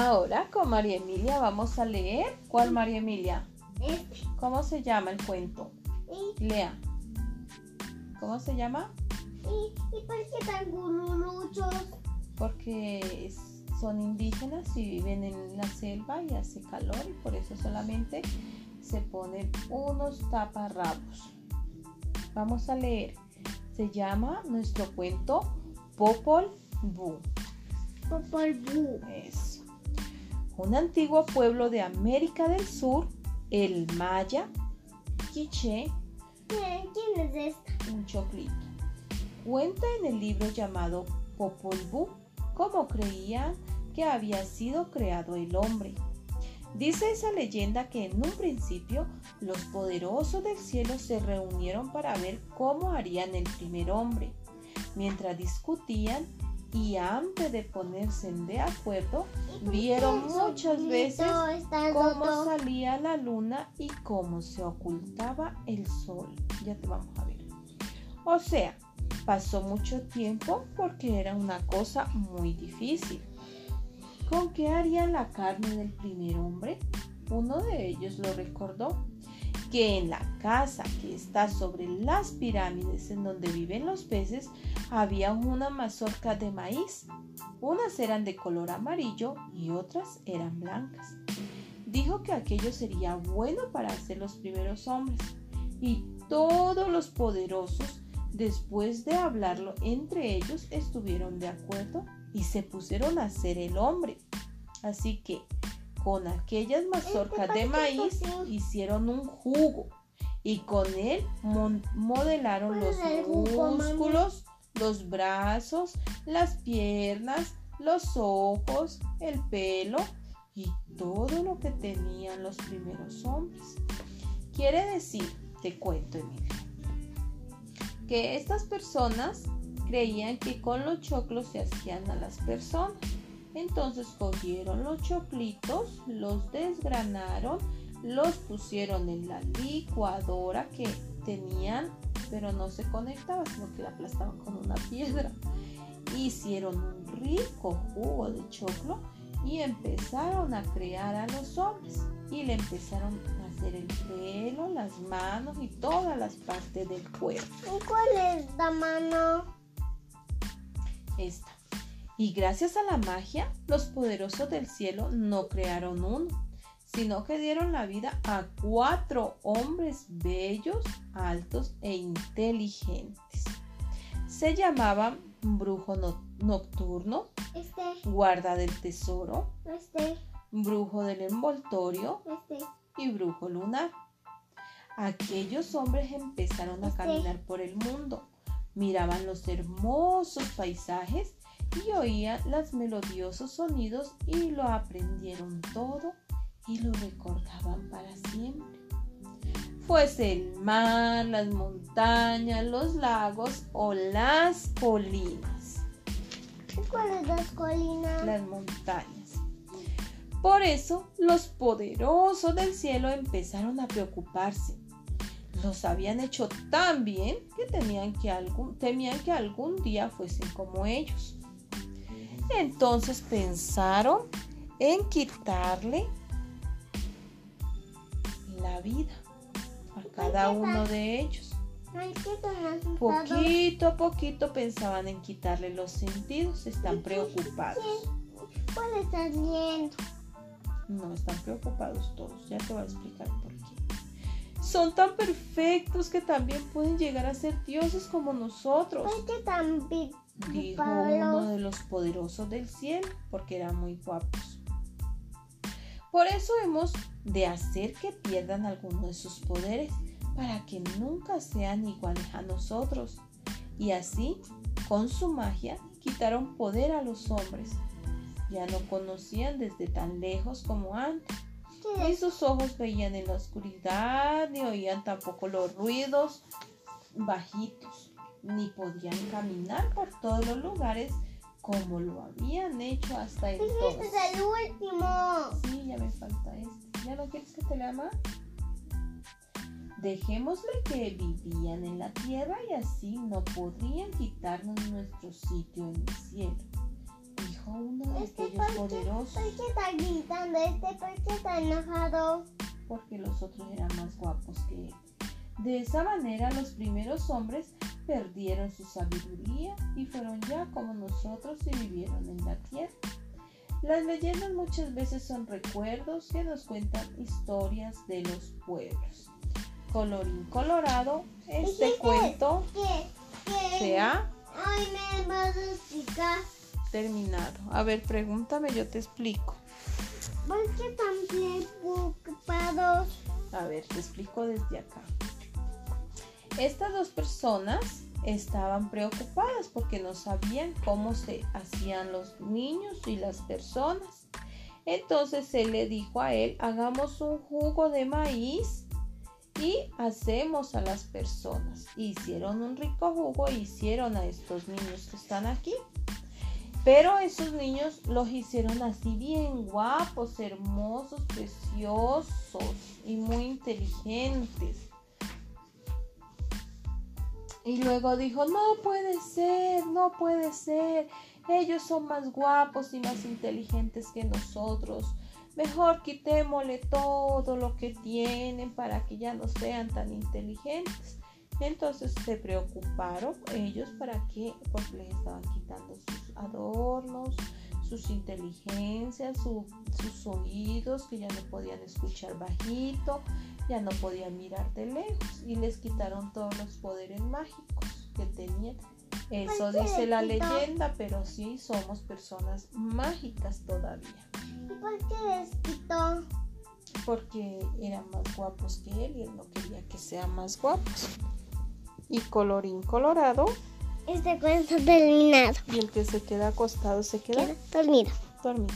Ahora con María Emilia vamos a leer. ¿Cuál María Emilia? Este. ¿Cómo se llama el cuento? Y, Lea. ¿Cómo se llama? y, y por qué tan guruluchos. Porque es- son indígenas y viven en la selva y hace calor y por eso solamente se ponen unos taparrabos. Vamos a leer. Se llama nuestro cuento Popol Vuh. Popol Vuh. Eso. Un antiguo pueblo de América del Sur, el Maya, ¿Quién quién es esta? un choclito. Cuenta en el libro llamado Popol Vuh cómo creían que había sido creado el hombre. Dice esa leyenda que en un principio los poderosos del cielo se reunieron para ver cómo harían el primer hombre. Mientras discutían y antes de ponerse de acuerdo, ¿Y por Vieron muchas veces cómo salía la luna y cómo se ocultaba el sol. Ya te vamos a ver. O sea, pasó mucho tiempo porque era una cosa muy difícil. ¿Con qué harían la carne del primer hombre? Uno de ellos lo recordó, que en la casa que está sobre las pirámides en donde viven los peces había una mazorca de maíz. Unas eran de color amarillo y otras eran blancas. Dijo que aquello sería bueno para hacer los primeros hombres. Y todos los poderosos, después de hablarlo entre ellos, estuvieron de acuerdo y se pusieron a hacer el hombre. Así que con aquellas mazorcas de maíz hicieron un jugo y con él modelaron ¿Cuál los músculos, los brazos, las piernas, los ojos, el pelo y todo lo que tenían los primeros hombres. Quiere decir, te cuento Emilia, que estas personas creían que con los choclos se hacían a las personas. Entonces cogieron los choclitos, los desgranaron, los pusieron en la licuadora que tenían, pero no se conectaba, sino que la aplastaban con una piedra. Hicieron un rico jugo de choclo y empezaron a crear a los hombres. Y le empezaron a hacer el pelo, las manos y todas las partes del cuerpo. ¿Y cuál es la mano? esta. Y gracias a la magia, los poderosos del cielo no crearon uno, sino que dieron la vida a cuatro hombres bellos, altos e inteligentes. Se llamaban brujo no- nocturno, Este, guarda del tesoro, este, brujo del envoltorio este. y brujo lunar. Aquellos hombres empezaron a caminar por el mundo, miraban los hermosos paisajes y oían los melodiosos sonidos y lo aprendieron todo y lo recordaban para siempre. Fuese el mar, las montañas, los lagos o las colinas ¿Y cuáles las colinas? las montañas. Por eso los poderosos del cielo empezaron a preocuparse. Los habían hecho tan bien que temían que algún, temían que algún día fuesen como ellos. Entonces pensaron en quitarle la vida a cada uno de ellos. Poquito a poquito pensaban en quitarle los sentidos, están preocupados. ¿Cuál estás viendo? No, están preocupados todos, ya te voy a explicar por qué. Son tan perfectos que también pueden llegar a ser dioses como nosotros, ¿Por qué tan dijo uno de los poderosos del cielo, porque eran muy guapos. Por eso hemos de hacer que pierdan alguno de sus poderes, para que nunca sean iguales a nosotros. Y así, con su magia, quitaron poder a los hombres. Ya no conocían desde tan lejos como antes. ¿Qué Ni sus ojos veían en la oscuridad, ni oían tampoco los ruidos bajitos, ni podían caminar por todos los lugares como lo habían hecho hasta Este entonces. es el último. Sí, ya me falta este. ¿Ya no quieres que te lea más? Dejémosle que vivían en la tierra y así no podrían quitarnos nuestro sitio en el cielo, dijo uno de Este, aquellos ¿por qué, poderosos, ¿por qué está gritando? Este, ¿por qué está enojado? porque los otros eran más guapos que él. De esa manera los primeros hombres perdieron su sabiduría y fueron ya como nosotros y vivieron en la tierra. Las leyendas muchas veces son recuerdos que nos cuentan historias de los pueblos. Colorín colorado, este cuento ¿Qué? ¿Qué? se ha Ay, me vas a explicar. terminado. A ver, pregúntame, yo te explico. ¿Por qué están preocupados? A ver, te explico desde acá. Estas dos personas estaban preocupadas porque no sabían cómo se hacían los niños y las personas. Entonces él le dijo a él, hagamos un jugo de maíz y hacemos a las personas. Hicieron un rico jugo e hicieron a estos niños que están aquí. Pero esos niños los hicieron así bien guapos, hermosos, preciosos y muy inteligentes. Y luego dijo, no puede ser, no puede ser. Ellos son más guapos y más inteligentes que nosotros. Mejor quitémosle todo lo que tienen para que ya no sean tan inteligentes. Entonces se preocuparon ellos para que, porque les estaban quitando sus adornos, sus inteligencias, su- sus oídos, que ya no podían escuchar bajito, ya no podían mirar de lejos y les quitaron todos los poderes mágicos que tenían. Eso ¿Por qué dice la leyenda, pero sí somos personas mágicas todavía, ¿Y por qué les quitó? porque eran más guapos que él y él no quería que sean más guapos. Y colorín colorado, Este cuento terminado. y el que se queda acostado se queda Queda dormido. dormido.